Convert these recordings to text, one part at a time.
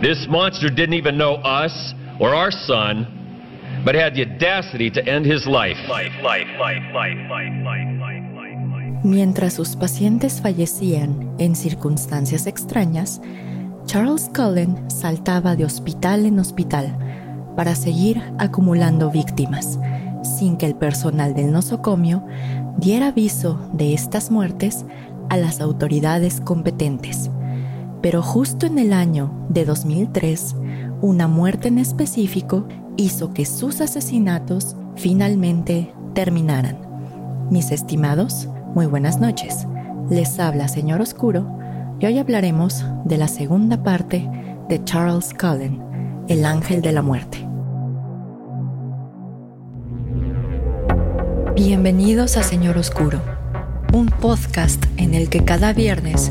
This monster didn't even know us or our son, but had the audacity to end his life. Mientras sus pacientes fallecían en circunstancias extrañas, Charles Cullen saltaba de hospital en hospital para seguir acumulando víctimas, sin que el personal del nosocomio diera aviso de estas muertes a las autoridades competentes. Pero justo en el año de 2003, una muerte en específico hizo que sus asesinatos finalmente terminaran. Mis estimados, muy buenas noches. Les habla Señor Oscuro y hoy hablaremos de la segunda parte de Charles Cullen, El Ángel de la Muerte. Bienvenidos a Señor Oscuro, un podcast en el que cada viernes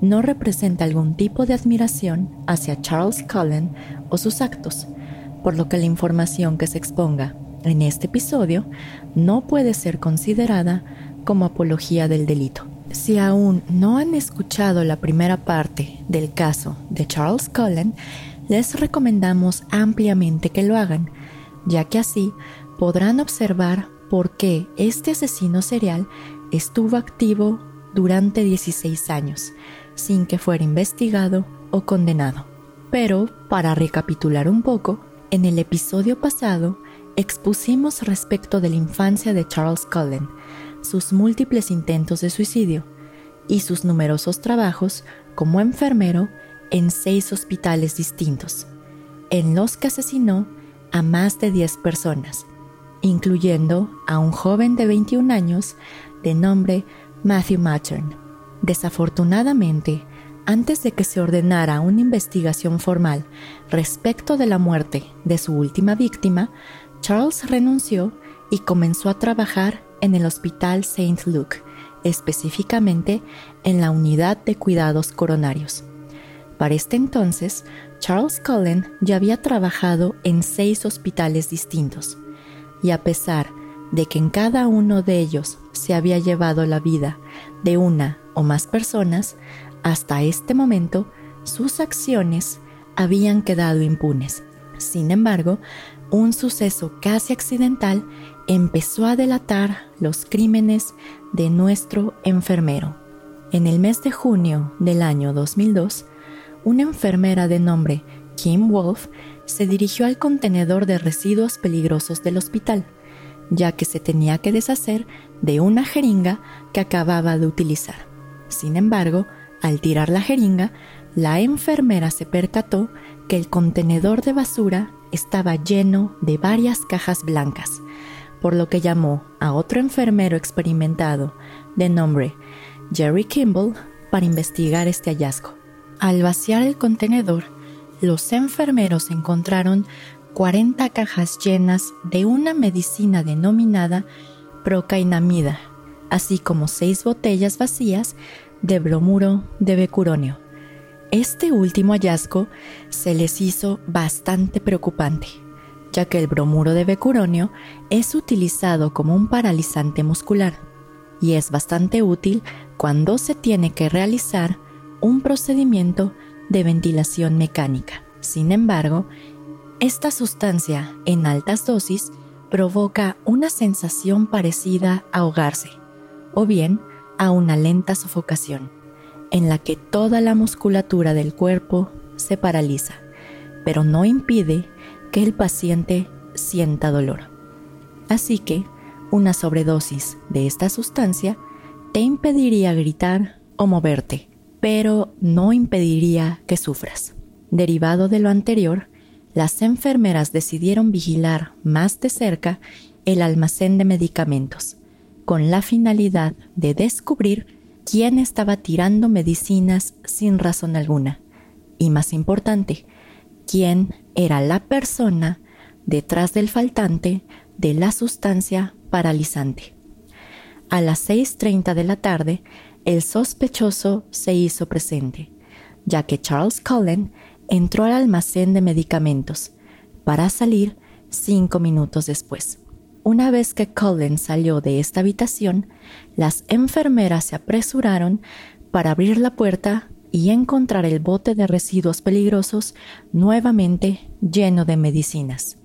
no representa algún tipo de admiración hacia Charles Cullen o sus actos, por lo que la información que se exponga en este episodio no puede ser considerada como apología del delito. Si aún no han escuchado la primera parte del caso de Charles Cullen, les recomendamos ampliamente que lo hagan, ya que así podrán observar por qué este asesino serial estuvo activo durante 16 años, sin que fuera investigado o condenado. Pero, para recapitular un poco, en el episodio pasado expusimos respecto de la infancia de Charles Cullen, sus múltiples intentos de suicidio y sus numerosos trabajos como enfermero en seis hospitales distintos, en los que asesinó a más de 10 personas, incluyendo a un joven de 21 años de nombre Matthew Mattern. Desafortunadamente, antes de que se ordenara una investigación formal respecto de la muerte de su última víctima, Charles renunció y comenzó a trabajar en el Hospital St. Luke, específicamente en la unidad de cuidados coronarios. Para este entonces, Charles Cullen ya había trabajado en seis hospitales distintos, y a pesar de que en cada uno de ellos se había llevado la vida de una o más personas, hasta este momento sus acciones habían quedado impunes. Sin embargo, un suceso casi accidental empezó a delatar los crímenes de nuestro enfermero. En el mes de junio del año 2002, una enfermera de nombre Kim Wolf se dirigió al contenedor de residuos peligrosos del hospital, ya que se tenía que deshacer de una jeringa que acababa de utilizar. Sin embargo, al tirar la jeringa, la enfermera se percató que el contenedor de basura estaba lleno de varias cajas blancas, por lo que llamó a otro enfermero experimentado de nombre Jerry Kimball para investigar este hallazgo. Al vaciar el contenedor, los enfermeros encontraron 40 cajas llenas de una medicina denominada procainamida, así como seis botellas vacías de bromuro de becuronio. Este último hallazgo se les hizo bastante preocupante, ya que el bromuro de becuronio es utilizado como un paralizante muscular y es bastante útil cuando se tiene que realizar un procedimiento de ventilación mecánica. Sin embargo, esta sustancia en altas dosis provoca una sensación parecida a ahogarse, o bien a una lenta sofocación, en la que toda la musculatura del cuerpo se paraliza, pero no impide que el paciente sienta dolor. Así que una sobredosis de esta sustancia te impediría gritar o moverte, pero no impediría que sufras. Derivado de lo anterior, las enfermeras decidieron vigilar más de cerca el almacén de medicamentos, con la finalidad de descubrir quién estaba tirando medicinas sin razón alguna, y más importante, quién era la persona detrás del faltante de la sustancia paralizante. A las 6.30 de la tarde, el sospechoso se hizo presente, ya que Charles Cullen entró al almacén de medicamentos para salir cinco minutos después. Una vez que Cullen salió de esta habitación, las enfermeras se apresuraron para abrir la puerta y encontrar el bote de residuos peligrosos nuevamente lleno de medicinas.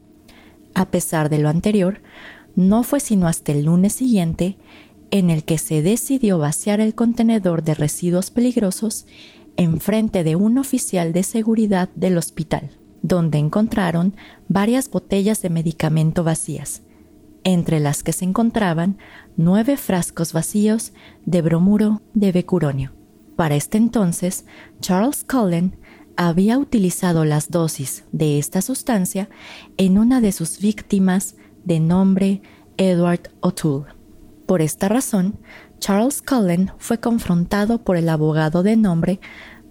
A pesar de lo anterior, no fue sino hasta el lunes siguiente en el que se decidió vaciar el contenedor de residuos peligrosos en frente de un oficial de seguridad del hospital, donde encontraron varias botellas de medicamento vacías, entre las que se encontraban nueve frascos vacíos de bromuro de becuronio. Para este entonces, Charles Cullen había utilizado las dosis de esta sustancia en una de sus víctimas de nombre Edward O'Toole. Por esta razón, Charles Cullen fue confrontado por el abogado de nombre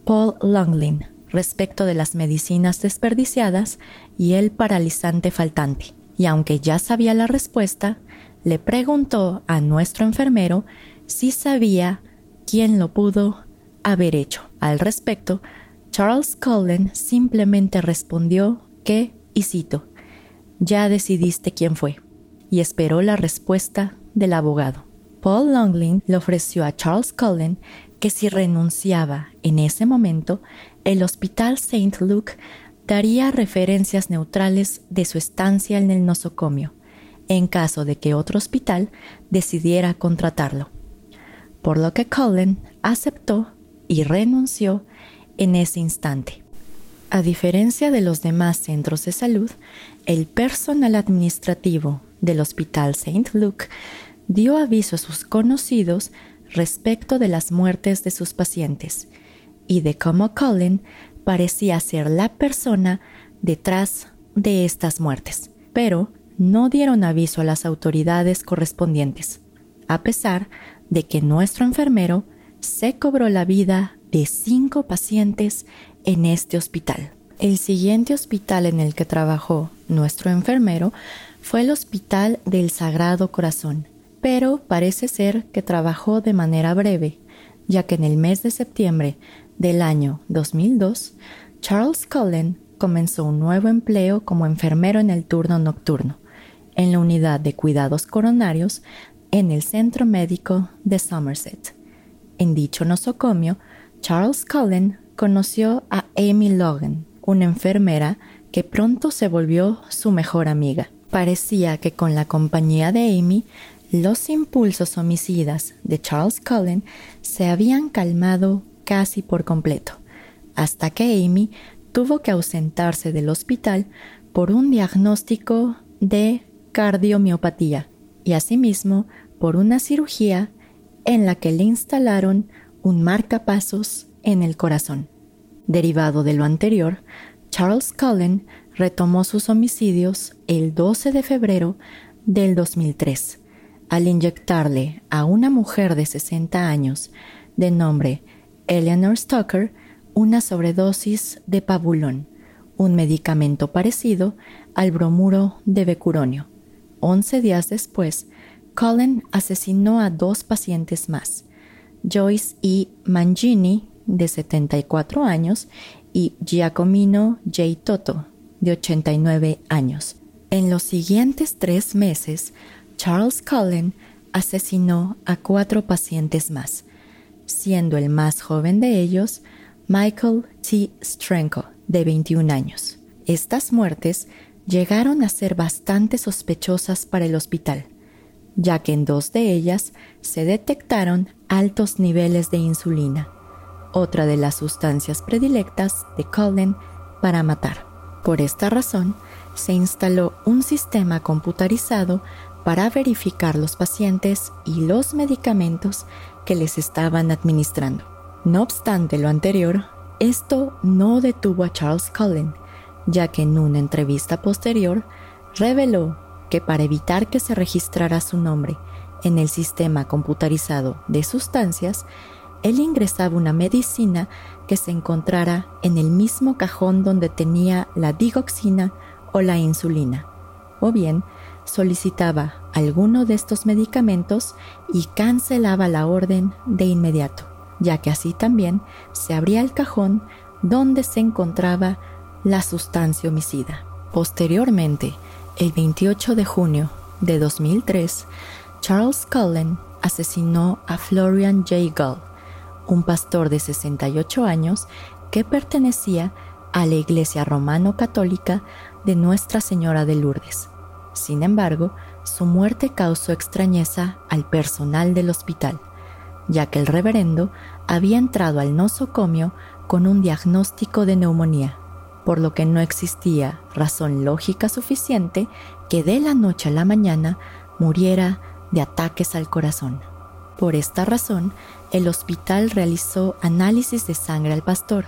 Paul Longlin respecto de las medicinas desperdiciadas y el paralizante faltante. Y aunque ya sabía la respuesta, le preguntó a nuestro enfermero si sabía quién lo pudo haber hecho. Al respecto, Charles Cullen simplemente respondió que, y cito, ya decidiste quién fue, y esperó la respuesta del abogado. Paul Longlin le ofreció a Charles Cullen que si renunciaba en ese momento, el Hospital St. Luke daría referencias neutrales de su estancia en el nosocomio, en caso de que otro hospital decidiera contratarlo. Por lo que Cullen aceptó y renunció en ese instante. A diferencia de los demás centros de salud, el personal administrativo del Hospital St. Luke dio aviso a sus conocidos respecto de las muertes de sus pacientes y de cómo Colin parecía ser la persona detrás de estas muertes, pero no dieron aviso a las autoridades correspondientes, a pesar de que nuestro enfermero se cobró la vida de cinco pacientes en este hospital. El siguiente hospital en el que trabajó nuestro enfermero fue el Hospital del Sagrado Corazón, pero parece ser que trabajó de manera breve, ya que en el mes de septiembre del año 2002, Charles Cullen comenzó un nuevo empleo como enfermero en el turno nocturno, en la unidad de cuidados coronarios en el Centro Médico de Somerset. En dicho nosocomio, Charles Cullen conoció a Amy Logan, una enfermera que pronto se volvió su mejor amiga. Parecía que con la compañía de Amy los impulsos homicidas de Charles Cullen se habían calmado casi por completo, hasta que Amy tuvo que ausentarse del hospital por un diagnóstico de cardiomiopatía y asimismo por una cirugía en la que le instalaron un marcapasos en el corazón. Derivado de lo anterior, Charles Cullen retomó sus homicidios el 12 de febrero del 2003 al inyectarle a una mujer de 60 años de nombre Eleanor Stoker una sobredosis de pabulón, un medicamento parecido al bromuro de becuronio. Once días después, Colin asesinó a dos pacientes más, Joyce E. Mangini, de 74 años, y Giacomino J. Toto, de 89 años. En los siguientes tres meses, Charles Cullen asesinó a cuatro pacientes más, siendo el más joven de ellos Michael T. Strenko, de 21 años. Estas muertes llegaron a ser bastante sospechosas para el hospital, ya que en dos de ellas se detectaron altos niveles de insulina, otra de las sustancias predilectas de Cullen para matar. Por esta razón, se instaló un sistema computarizado para verificar los pacientes y los medicamentos que les estaban administrando. No obstante lo anterior, esto no detuvo a Charles Cullen, ya que en una entrevista posterior reveló que para evitar que se registrara su nombre en el sistema computarizado de sustancias, él ingresaba una medicina que se encontrara en el mismo cajón donde tenía la digoxina o la insulina, o bien solicitaba alguno de estos medicamentos y cancelaba la orden de inmediato, ya que así también se abría el cajón donde se encontraba la sustancia homicida. Posteriormente, el 28 de junio de 2003, Charles Cullen asesinó a Florian J. Gull, un pastor de 68 años que pertenecía a la Iglesia Romano-Católica de Nuestra Señora de Lourdes. Sin embargo, su muerte causó extrañeza al personal del hospital, ya que el reverendo había entrado al nosocomio con un diagnóstico de neumonía, por lo que no existía razón lógica suficiente que de la noche a la mañana muriera de ataques al corazón. Por esta razón, el hospital realizó análisis de sangre al pastor,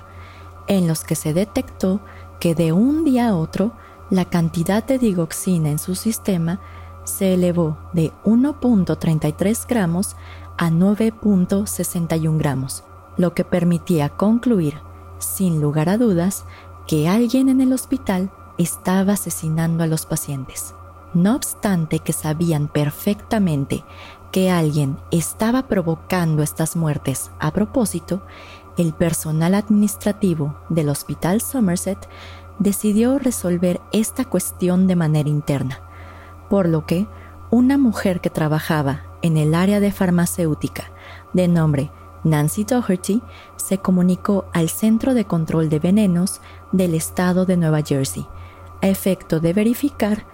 en los que se detectó que de un día a otro la cantidad de digoxina en su sistema se elevó de 1.33 gramos a 9.61 gramos, lo que permitía concluir, sin lugar a dudas, que alguien en el hospital estaba asesinando a los pacientes. No obstante que sabían perfectamente que alguien estaba provocando estas muertes a propósito, el personal administrativo del Hospital Somerset decidió resolver esta cuestión de manera interna, por lo que una mujer que trabajaba en el área de farmacéutica de nombre Nancy Doherty se comunicó al Centro de Control de Venenos del estado de Nueva Jersey, a efecto de verificar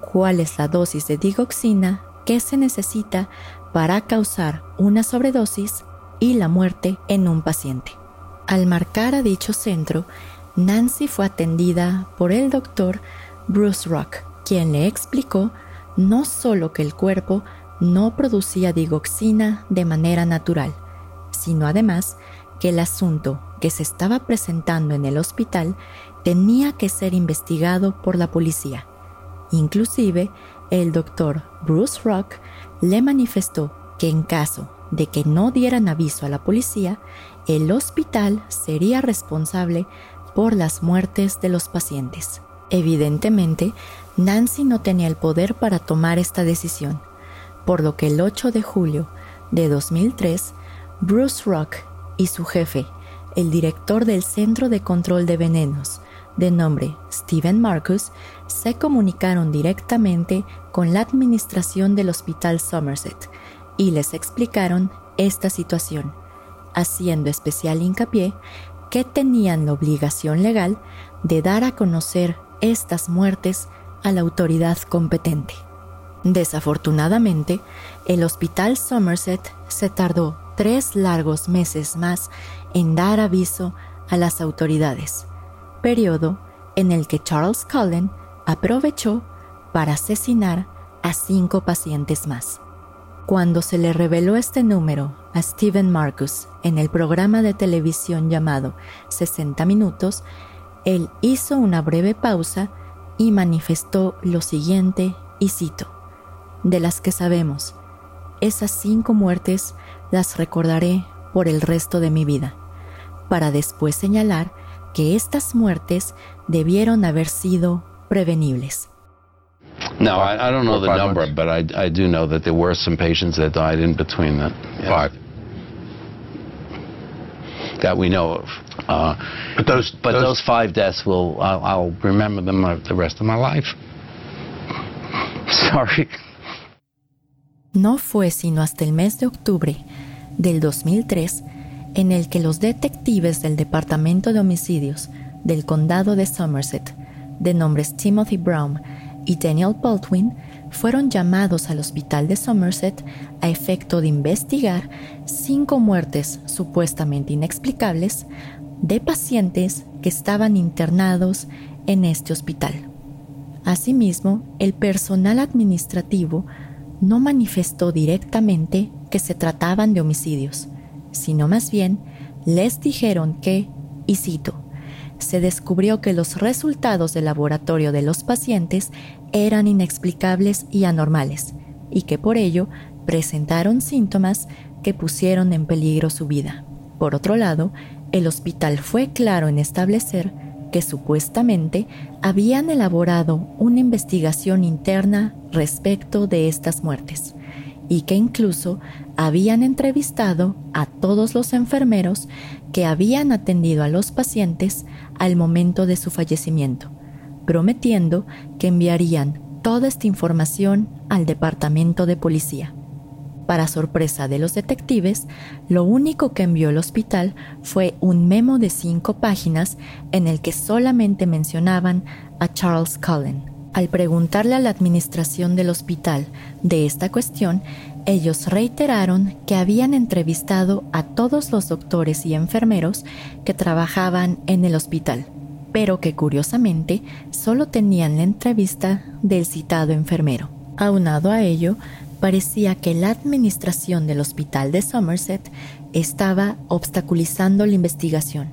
cuál es la dosis de digoxina que se necesita para causar una sobredosis y la muerte en un paciente. Al marcar a dicho centro, Nancy fue atendida por el doctor Bruce Rock, quien le explicó no solo que el cuerpo no producía digoxina de manera natural, sino además que el asunto que se estaba presentando en el hospital tenía que ser investigado por la policía. Inclusive, el doctor Bruce Rock le manifestó que en caso de que no dieran aviso a la policía, el hospital sería responsable por las muertes de los pacientes. Evidentemente, Nancy no tenía el poder para tomar esta decisión, por lo que el 8 de julio de 2003, Bruce Rock y su jefe, el director del Centro de Control de Venenos, de nombre Steven Marcus, se comunicaron directamente con la administración del Hospital Somerset y les explicaron esta situación, haciendo especial hincapié que tenían la obligación legal de dar a conocer estas muertes a la autoridad competente. Desafortunadamente, el Hospital Somerset se tardó tres largos meses más en dar aviso a las autoridades, periodo en el que Charles Cullen aprovechó para asesinar a cinco pacientes más. Cuando se le reveló este número a Stephen Marcus en el programa de televisión llamado 60 Minutos, él hizo una breve pausa y manifestó lo siguiente, y cito, de las que sabemos, esas cinco muertes las recordaré por el resto de mi vida, para después señalar que estas muertes debieron haber sido prevenibles. No, I, I don't know the number, months. but I, I do know that there were some patients that died in between that. Yeah. Five. That we know of. Uh, but those, but those, those five deaths will I'll, I'll remember them the rest of my life. Sorry. No fue sino hasta el mes de octubre del 2003 en el que los detectives del Departamento de Homicidios del Condado de Somerset, de nombres Timothy Brown y Daniel Baldwin fueron llamados al hospital de Somerset a efecto de investigar cinco muertes supuestamente inexplicables de pacientes que estaban internados en este hospital. Asimismo, el personal administrativo no manifestó directamente que se trataban de homicidios, sino más bien les dijeron que, y cito, se descubrió que los resultados del laboratorio de los pacientes eran inexplicables y anormales, y que por ello presentaron síntomas que pusieron en peligro su vida. Por otro lado, el hospital fue claro en establecer que supuestamente habían elaborado una investigación interna respecto de estas muertes y que incluso habían entrevistado a todos los enfermeros que habían atendido a los pacientes al momento de su fallecimiento, prometiendo que enviarían toda esta información al departamento de policía. Para sorpresa de los detectives, lo único que envió el hospital fue un memo de cinco páginas en el que solamente mencionaban a Charles Cullen. Al preguntarle a la administración del hospital de esta cuestión, ellos reiteraron que habían entrevistado a todos los doctores y enfermeros que trabajaban en el hospital, pero que curiosamente solo tenían la entrevista del citado enfermero. Aunado a ello, parecía que la administración del hospital de Somerset estaba obstaculizando la investigación,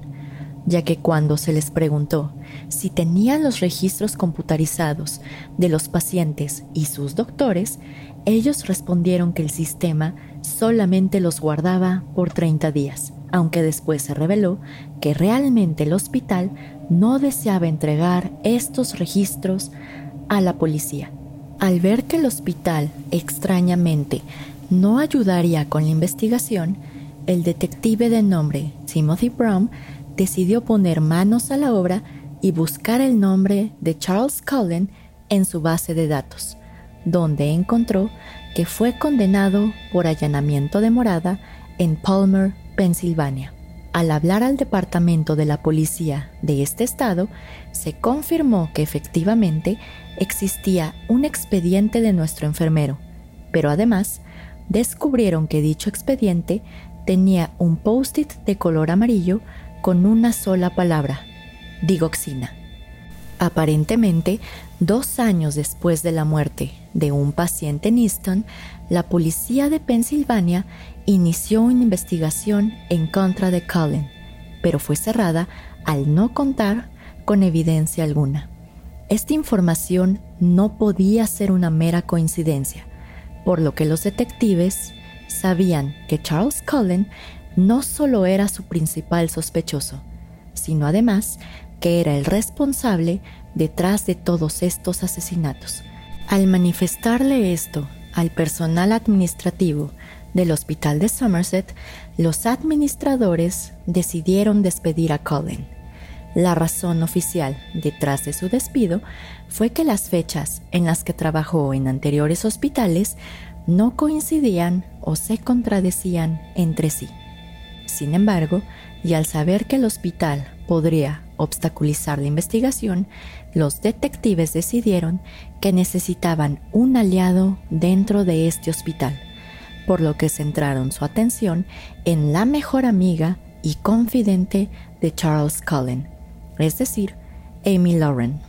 ya que cuando se les preguntó si tenían los registros computarizados de los pacientes y sus doctores, ellos respondieron que el sistema solamente los guardaba por 30 días, aunque después se reveló que realmente el hospital no deseaba entregar estos registros a la policía. Al ver que el hospital, extrañamente, no ayudaría con la investigación, el detective de nombre Timothy Brown decidió poner manos a la obra y buscar el nombre de Charles Cullen en su base de datos, donde encontró que fue condenado por allanamiento de morada en Palmer, Pensilvania. Al hablar al departamento de la policía de este estado, se confirmó que efectivamente existía un expediente de nuestro enfermero, pero además descubrieron que dicho expediente tenía un post-it de color amarillo con una sola palabra, digoxina. Aparentemente, dos años después de la muerte de un paciente en Easton, la policía de Pensilvania inició una investigación en contra de Cullen, pero fue cerrada al no contar con evidencia alguna. Esta información no podía ser una mera coincidencia, por lo que los detectives sabían que Charles Cullen no solo era su principal sospechoso, sino además que era el responsable detrás de todos estos asesinatos. Al manifestarle esto al personal administrativo del hospital de Somerset, los administradores decidieron despedir a Cullen la razón oficial detrás de su despido fue que las fechas en las que trabajó en anteriores hospitales no coincidían o se contradecían entre sí. Sin embargo, y al saber que el hospital podría obstaculizar la investigación, los detectives decidieron que necesitaban un aliado dentro de este hospital, por lo que centraron su atención en la mejor amiga y confidente de Charles Cullen, es decir, Amy Lauren.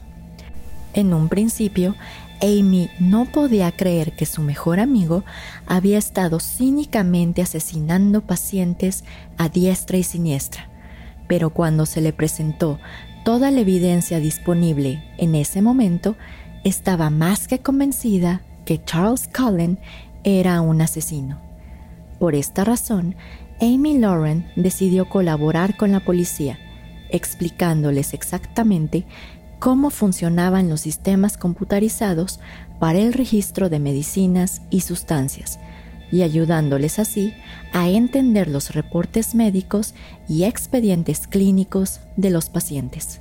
En un principio, Amy no podía creer que su mejor amigo había estado cínicamente asesinando pacientes a diestra y siniestra, pero cuando se le presentó toda la evidencia disponible en ese momento, estaba más que convencida que Charles Cullen era un asesino. Por esta razón, Amy Lauren decidió colaborar con la policía explicándoles exactamente cómo funcionaban los sistemas computarizados para el registro de medicinas y sustancias, y ayudándoles así a entender los reportes médicos y expedientes clínicos de los pacientes.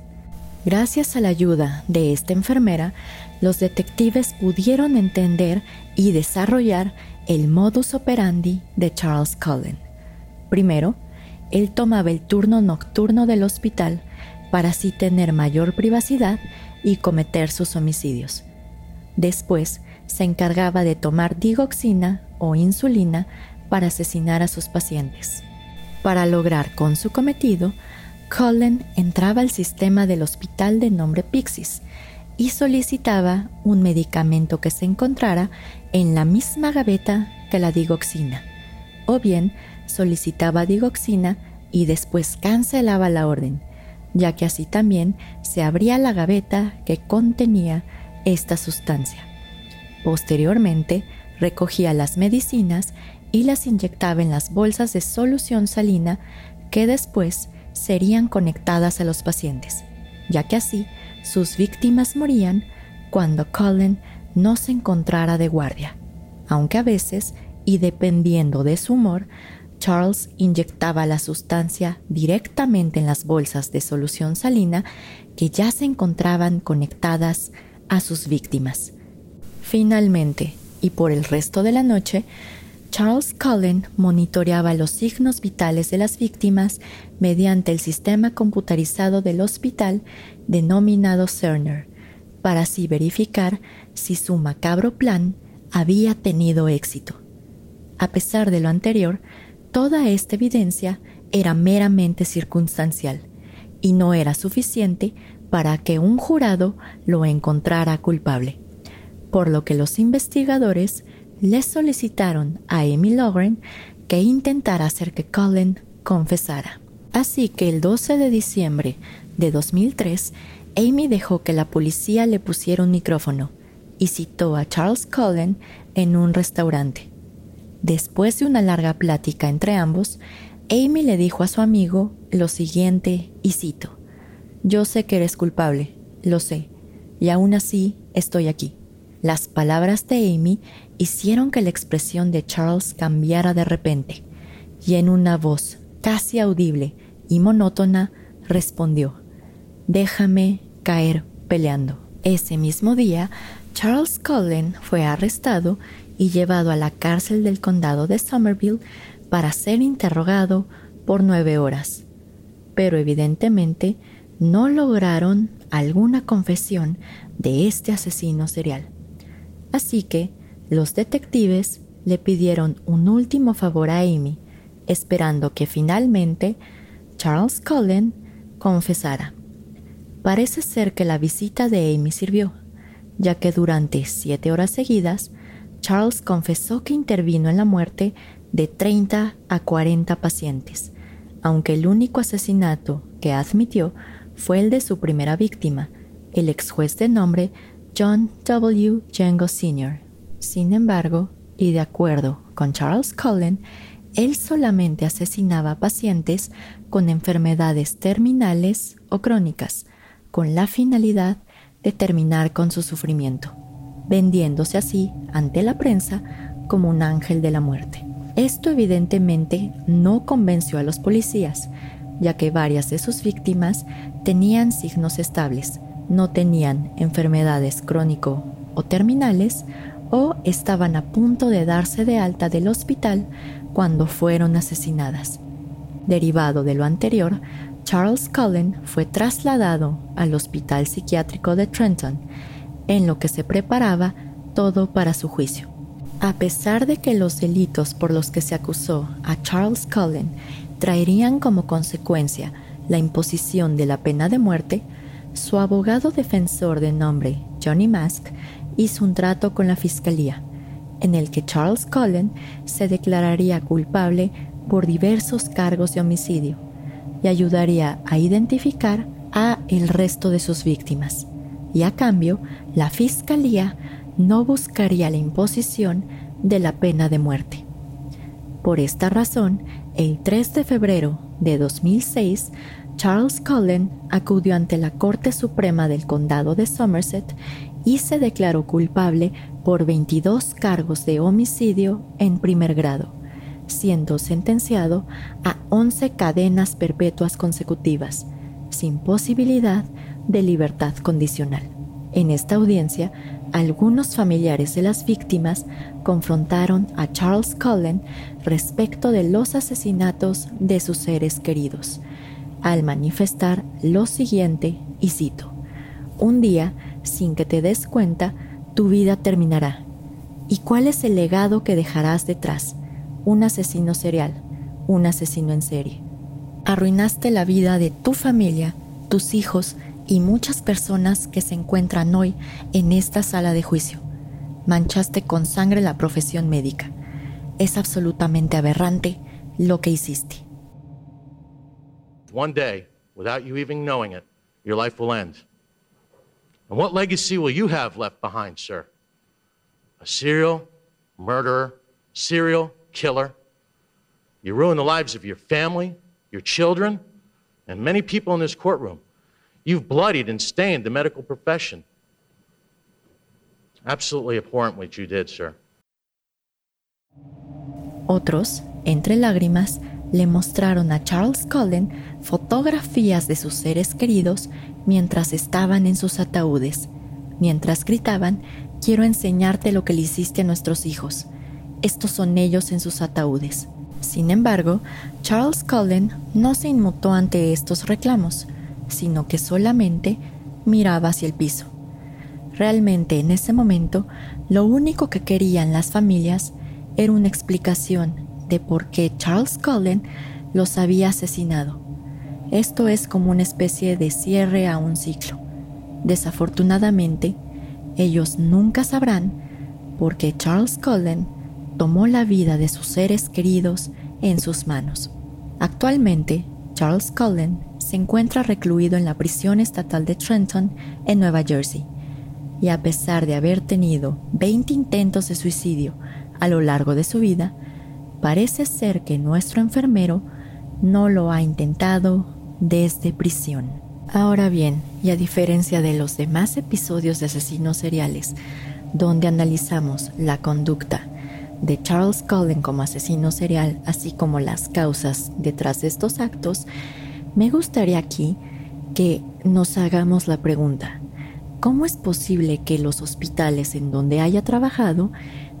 Gracias a la ayuda de esta enfermera, los detectives pudieron entender y desarrollar el modus operandi de Charles Cullen. Primero, él tomaba el turno nocturno del hospital para así tener mayor privacidad y cometer sus homicidios. Después, se encargaba de tomar digoxina o insulina para asesinar a sus pacientes. Para lograr con su cometido, Cullen entraba al sistema del hospital de nombre Pixis y solicitaba un medicamento que se encontrara en la misma gaveta que la digoxina, o bien solicitaba digoxina y después cancelaba la orden, ya que así también se abría la gaveta que contenía esta sustancia. Posteriormente, recogía las medicinas y las inyectaba en las bolsas de solución salina que después serían conectadas a los pacientes, ya que así sus víctimas morían cuando Cullen no se encontrara de guardia, aunque a veces, y dependiendo de su humor, Charles inyectaba la sustancia directamente en las bolsas de solución salina que ya se encontraban conectadas a sus víctimas. Finalmente, y por el resto de la noche, Charles Cullen monitoreaba los signos vitales de las víctimas mediante el sistema computarizado del hospital denominado Cerner, para así verificar si su macabro plan había tenido éxito. A pesar de lo anterior, toda esta evidencia era meramente circunstancial y no era suficiente para que un jurado lo encontrara culpable, por lo que los investigadores le solicitaron a Amy Logren que intentara hacer que Cullen confesara. Así que el 12 de diciembre de 2003, Amy dejó que la policía le pusiera un micrófono y citó a Charles Cullen en un restaurante. Después de una larga plática entre ambos, Amy le dijo a su amigo lo siguiente y cito, Yo sé que eres culpable, lo sé, y aún así estoy aquí. Las palabras de Amy hicieron que la expresión de Charles cambiara de repente, y en una voz casi audible y monótona respondió, Déjame caer peleando. Ese mismo día, Charles Cullen fue arrestado y llevado a la cárcel del condado de Somerville para ser interrogado por nueve horas. Pero evidentemente no lograron alguna confesión de este asesino serial. Así que los detectives le pidieron un último favor a Amy, esperando que finalmente Charles Cullen confesara. Parece ser que la visita de Amy sirvió, ya que durante siete horas seguidas, Charles confesó que intervino en la muerte de 30 a 40 pacientes, aunque el único asesinato que admitió fue el de su primera víctima, el ex juez de nombre John W. Django Sr. Sin embargo, y de acuerdo con Charles Cullen, él solamente asesinaba pacientes con enfermedades terminales o crónicas, con la finalidad de terminar con su sufrimiento, vendiéndose así ante la prensa como un ángel de la muerte. Esto evidentemente no convenció a los policías, ya que varias de sus víctimas tenían signos estables, no tenían enfermedades crónico o terminales o estaban a punto de darse de alta del hospital cuando fueron asesinadas. Derivado de lo anterior, Charles Cullen fue trasladado al Hospital Psiquiátrico de Trenton, en lo que se preparaba todo para su juicio. A pesar de que los delitos por los que se acusó a Charles Cullen traerían como consecuencia la imposición de la pena de muerte, su abogado defensor de nombre Johnny Mask hizo un trato con la fiscalía, en el que Charles Cullen se declararía culpable por diversos cargos de homicidio y ayudaría a identificar a el resto de sus víctimas. Y a cambio, la fiscalía no buscaría la imposición de la pena de muerte. Por esta razón, el 3 de febrero de 2006, Charles Cullen acudió ante la Corte Suprema del Condado de Somerset y se declaró culpable por 22 cargos de homicidio en primer grado, siendo sentenciado a 11 cadenas perpetuas consecutivas, sin posibilidad de libertad condicional. En esta audiencia, algunos familiares de las víctimas confrontaron a Charles Cullen respecto de los asesinatos de sus seres queridos, al manifestar lo siguiente, y cito, Un día, sin que te des cuenta, tu vida terminará ¿Y cuál es el legado que dejarás detrás? Un asesino serial, un asesino en serie. Arruinaste la vida de tu familia, tus hijos y muchas personas que se encuentran hoy en esta sala de juicio. Manchaste con sangre la profesión médica. Es absolutamente aberrante lo que hiciste. One day, without you even knowing it, your life will end. And what legacy will you have left behind, sir? A serial murderer, serial killer. You ruin the lives of your family, your children, and many people in this courtroom. You've bloodied and stained the medical profession. Absolutely abhorrent what you did, sir. Otros, entre lágrimas, le mostraron a Charles Cullen fotografías de sus seres queridos mientras estaban en sus ataúdes, mientras gritaban, quiero enseñarte lo que le hiciste a nuestros hijos. Estos son ellos en sus ataúdes. Sin embargo, Charles Cullen no se inmutó ante estos reclamos, sino que solamente miraba hacia el piso. Realmente en ese momento, lo único que querían las familias era una explicación de por qué Charles Cullen los había asesinado. Esto es como una especie de cierre a un ciclo. Desafortunadamente, ellos nunca sabrán por qué Charles Cullen tomó la vida de sus seres queridos en sus manos. Actualmente, Charles Cullen se encuentra recluido en la prisión estatal de Trenton, en Nueva Jersey, y a pesar de haber tenido 20 intentos de suicidio a lo largo de su vida, parece ser que nuestro enfermero no lo ha intentado desde prisión. Ahora bien, y a diferencia de los demás episodios de asesinos seriales, donde analizamos la conducta de Charles Cullen como asesino serial, así como las causas detrás de estos actos, me gustaría aquí que nos hagamos la pregunta, ¿cómo es posible que los hospitales en donde haya trabajado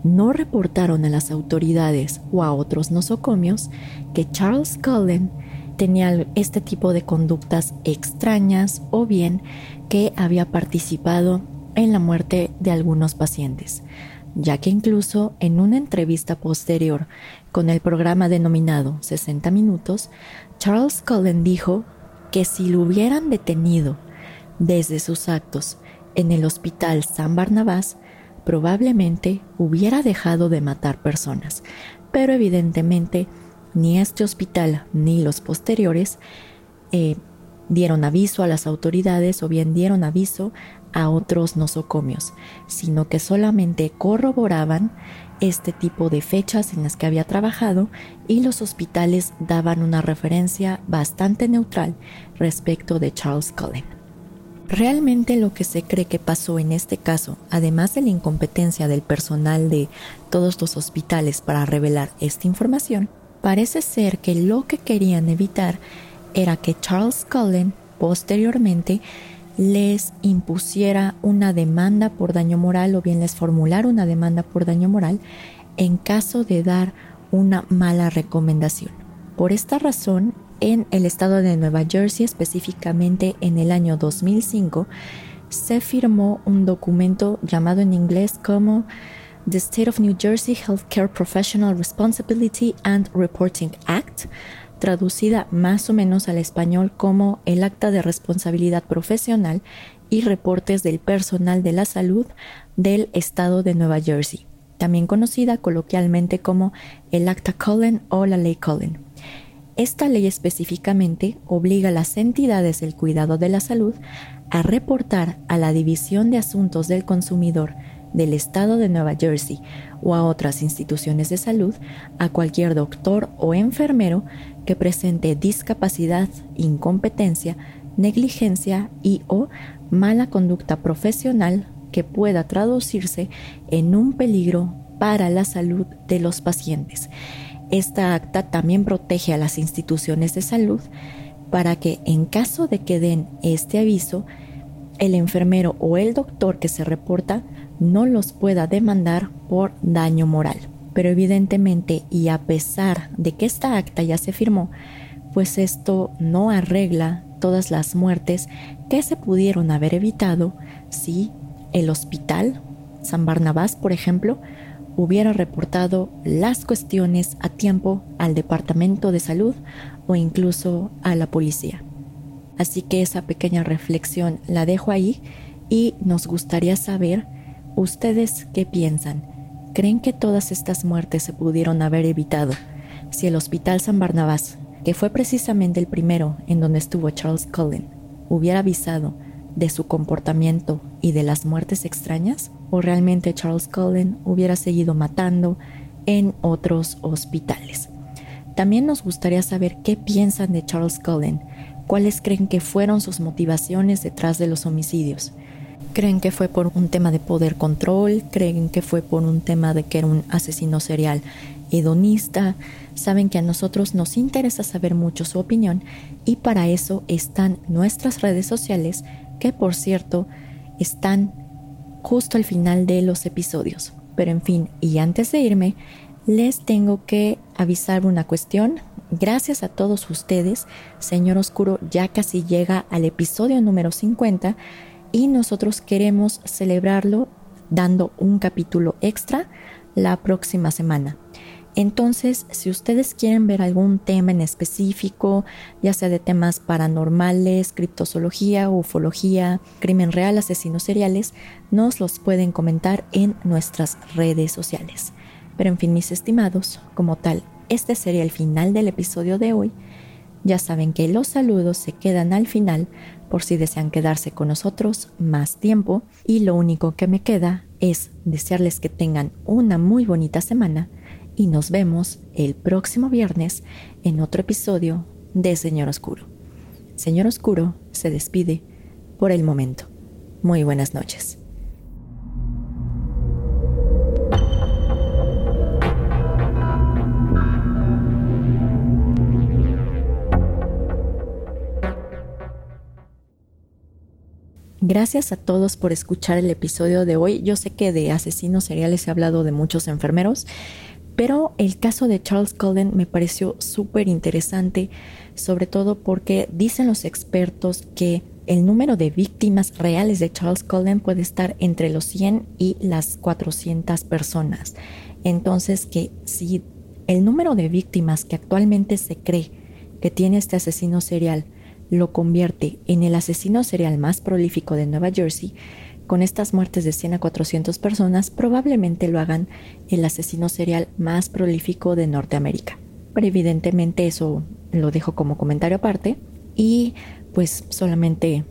no reportaron a las autoridades o a otros nosocomios que Charles Cullen tenía este tipo de conductas extrañas o bien que había participado en la muerte de algunos pacientes, ya que incluso en una entrevista posterior con el programa denominado 60 minutos, Charles Cullen dijo que si lo hubieran detenido desde sus actos en el hospital San Barnabás, probablemente hubiera dejado de matar personas, pero evidentemente ni este hospital ni los posteriores eh, dieron aviso a las autoridades o bien dieron aviso a otros nosocomios, sino que solamente corroboraban este tipo de fechas en las que había trabajado y los hospitales daban una referencia bastante neutral respecto de Charles Cullen. Realmente lo que se cree que pasó en este caso, además de la incompetencia del personal de todos los hospitales para revelar esta información, parece ser que lo que querían evitar era que Charles Cullen posteriormente les impusiera una demanda por daño moral o bien les formulara una demanda por daño moral en caso de dar una mala recomendación. Por esta razón, en el estado de Nueva Jersey, específicamente en el año 2005, se firmó un documento llamado en inglés como The State of New Jersey Healthcare Professional Responsibility and Reporting Act, traducida más o menos al español como el Acta de Responsabilidad Profesional y Reportes del Personal de la Salud del Estado de Nueva Jersey, también conocida coloquialmente como el Acta Cullen o la Ley Cullen. Esta ley específicamente obliga a las entidades del cuidado de la salud a reportar a la División de Asuntos del Consumidor del Estado de Nueva Jersey o a otras instituciones de salud a cualquier doctor o enfermero que presente discapacidad, incompetencia, negligencia y o mala conducta profesional que pueda traducirse en un peligro para la salud de los pacientes. Esta acta también protege a las instituciones de salud para que en caso de que den este aviso, el enfermero o el doctor que se reporta no los pueda demandar por daño moral. Pero evidentemente, y a pesar de que esta acta ya se firmó, pues esto no arregla todas las muertes que se pudieron haber evitado si el hospital, San Barnabás por ejemplo, hubiera reportado las cuestiones a tiempo al Departamento de Salud o incluso a la policía. Así que esa pequeña reflexión la dejo ahí y nos gustaría saber ustedes qué piensan. ¿Creen que todas estas muertes se pudieron haber evitado si el Hospital San Barnabás, que fue precisamente el primero en donde estuvo Charles Cullen, hubiera avisado de su comportamiento y de las muertes extrañas? ¿O realmente Charles Cullen hubiera seguido matando en otros hospitales? También nos gustaría saber qué piensan de Charles Cullen, cuáles creen que fueron sus motivaciones detrás de los homicidios. ¿Creen que fue por un tema de poder control? ¿Creen que fue por un tema de que era un asesino serial hedonista? Saben que a nosotros nos interesa saber mucho su opinión y para eso están nuestras redes sociales que por cierto están justo al final de los episodios. Pero en fin, y antes de irme, les tengo que avisar una cuestión. Gracias a todos ustedes, Señor Oscuro ya casi llega al episodio número 50 y nosotros queremos celebrarlo dando un capítulo extra la próxima semana. Entonces, si ustedes quieren ver algún tema en específico, ya sea de temas paranormales, criptozoología, ufología, crimen real, asesinos seriales, nos los pueden comentar en nuestras redes sociales. Pero en fin, mis estimados, como tal, este sería el final del episodio de hoy. Ya saben que los saludos se quedan al final por si desean quedarse con nosotros más tiempo y lo único que me queda es desearles que tengan una muy bonita semana y nos vemos el próximo viernes en otro episodio de Señor Oscuro. Señor Oscuro se despide por el momento. Muy buenas noches. Gracias a todos por escuchar el episodio de hoy. Yo sé que de asesinos seriales he hablado de muchos enfermeros, pero el caso de Charles Cullen me pareció súper interesante, sobre todo porque dicen los expertos que el número de víctimas reales de Charles Cullen puede estar entre los 100 y las 400 personas. Entonces que si el número de víctimas que actualmente se cree que tiene este asesino serial lo convierte en el asesino serial más prolífico de Nueva Jersey, con estas muertes de 100 a 400 personas, probablemente lo hagan el asesino serial más prolífico de Norteamérica. Pero evidentemente eso lo dejo como comentario aparte y pues solamente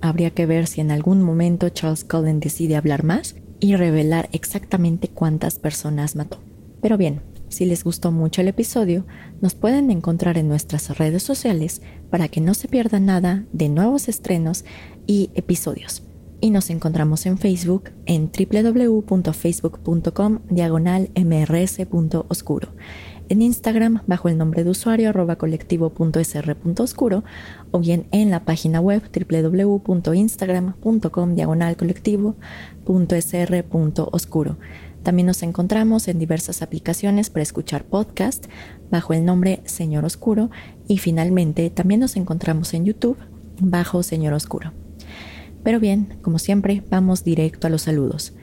habría que ver si en algún momento Charles Cullen decide hablar más y revelar exactamente cuántas personas mató. Pero bien, si les gustó mucho el episodio, nos pueden encontrar en nuestras redes sociales para que no se pierdan nada de nuevos estrenos y episodios y nos encontramos en Facebook en www.facebook.com diagonal en Instagram bajo el nombre de usuario arroba colectivo.sr.oscuro o bien en la página web www.instagram.com diagonal colectivo.sr.oscuro. También nos encontramos en diversas aplicaciones para escuchar podcast bajo el nombre Señor Oscuro y finalmente también nos encontramos en YouTube bajo Señor Oscuro. Pero bien, como siempre, vamos directo a los saludos.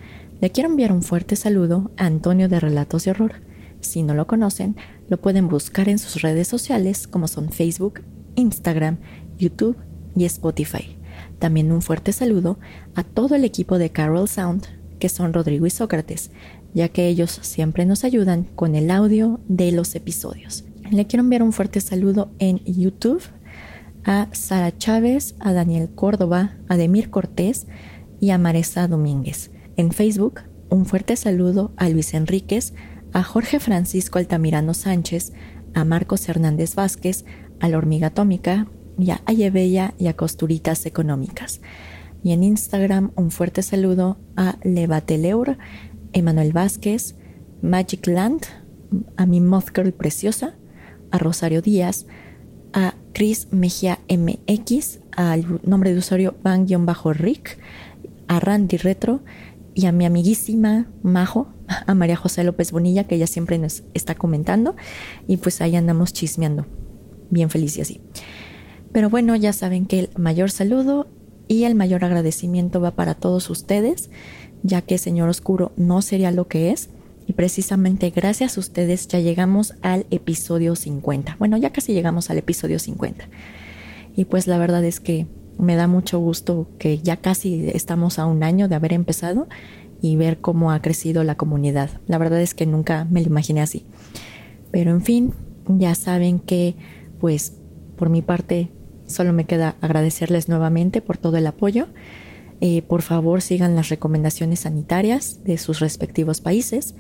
Le quiero enviar un fuerte saludo a Antonio de Relatos de Horror. Si no lo conocen, lo pueden buscar en sus redes sociales como son Facebook, Instagram, YouTube y Spotify. También un fuerte saludo a todo el equipo de Carol Sound, que son Rodrigo y Sócrates, ya que ellos siempre nos ayudan con el audio de los episodios. Le quiero enviar un fuerte saludo en YouTube a Sara Chávez, a Daniel Córdoba, a Demir Cortés y a Maresa Domínguez. En Facebook, un fuerte saludo a Luis Enríquez, a Jorge Francisco Altamirano Sánchez, a Marcos Hernández Vázquez, a la Hormiga Atómica y a Ayebella y a Costuritas Económicas. Y en Instagram, un fuerte saludo a Levateleur, Emanuel Vázquez, Magic Land, a mi Moth Girl Preciosa, a Rosario Díaz, a Chris Mejía MX, al nombre de usuario Van-Rick, a Randy Retro y a mi amiguísima Majo, a María José López Bonilla, que ella siempre nos está comentando, y pues ahí andamos chismeando. Bien feliz y así. Pero bueno, ya saben que el mayor saludo y el mayor agradecimiento va para todos ustedes, ya que Señor Oscuro no sería lo que es Y precisamente gracias a ustedes ya llegamos al episodio 50. Bueno, ya casi llegamos al episodio 50. Y pues la verdad es que me da mucho gusto que ya casi estamos a un año de haber empezado y ver cómo ha crecido la comunidad. La verdad es que nunca me lo imaginé así. Pero en fin, ya saben que pues por mi parte solo me queda agradecerles nuevamente por todo el apoyo. Eh, por favor sigan las recomendaciones sanitarias de sus respectivos países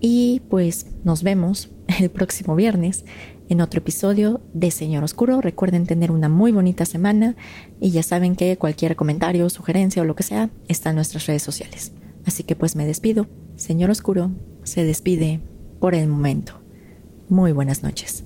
y pues nos vemos el próximo viernes en otro episodio de Señor Oscuro. Recuerden tener una muy bonita semana y ya saben que cualquier comentario, sugerencia o lo que sea está en nuestras redes sociales. Así que pues me despido. Señor Oscuro se despide por el momento. Muy buenas noches.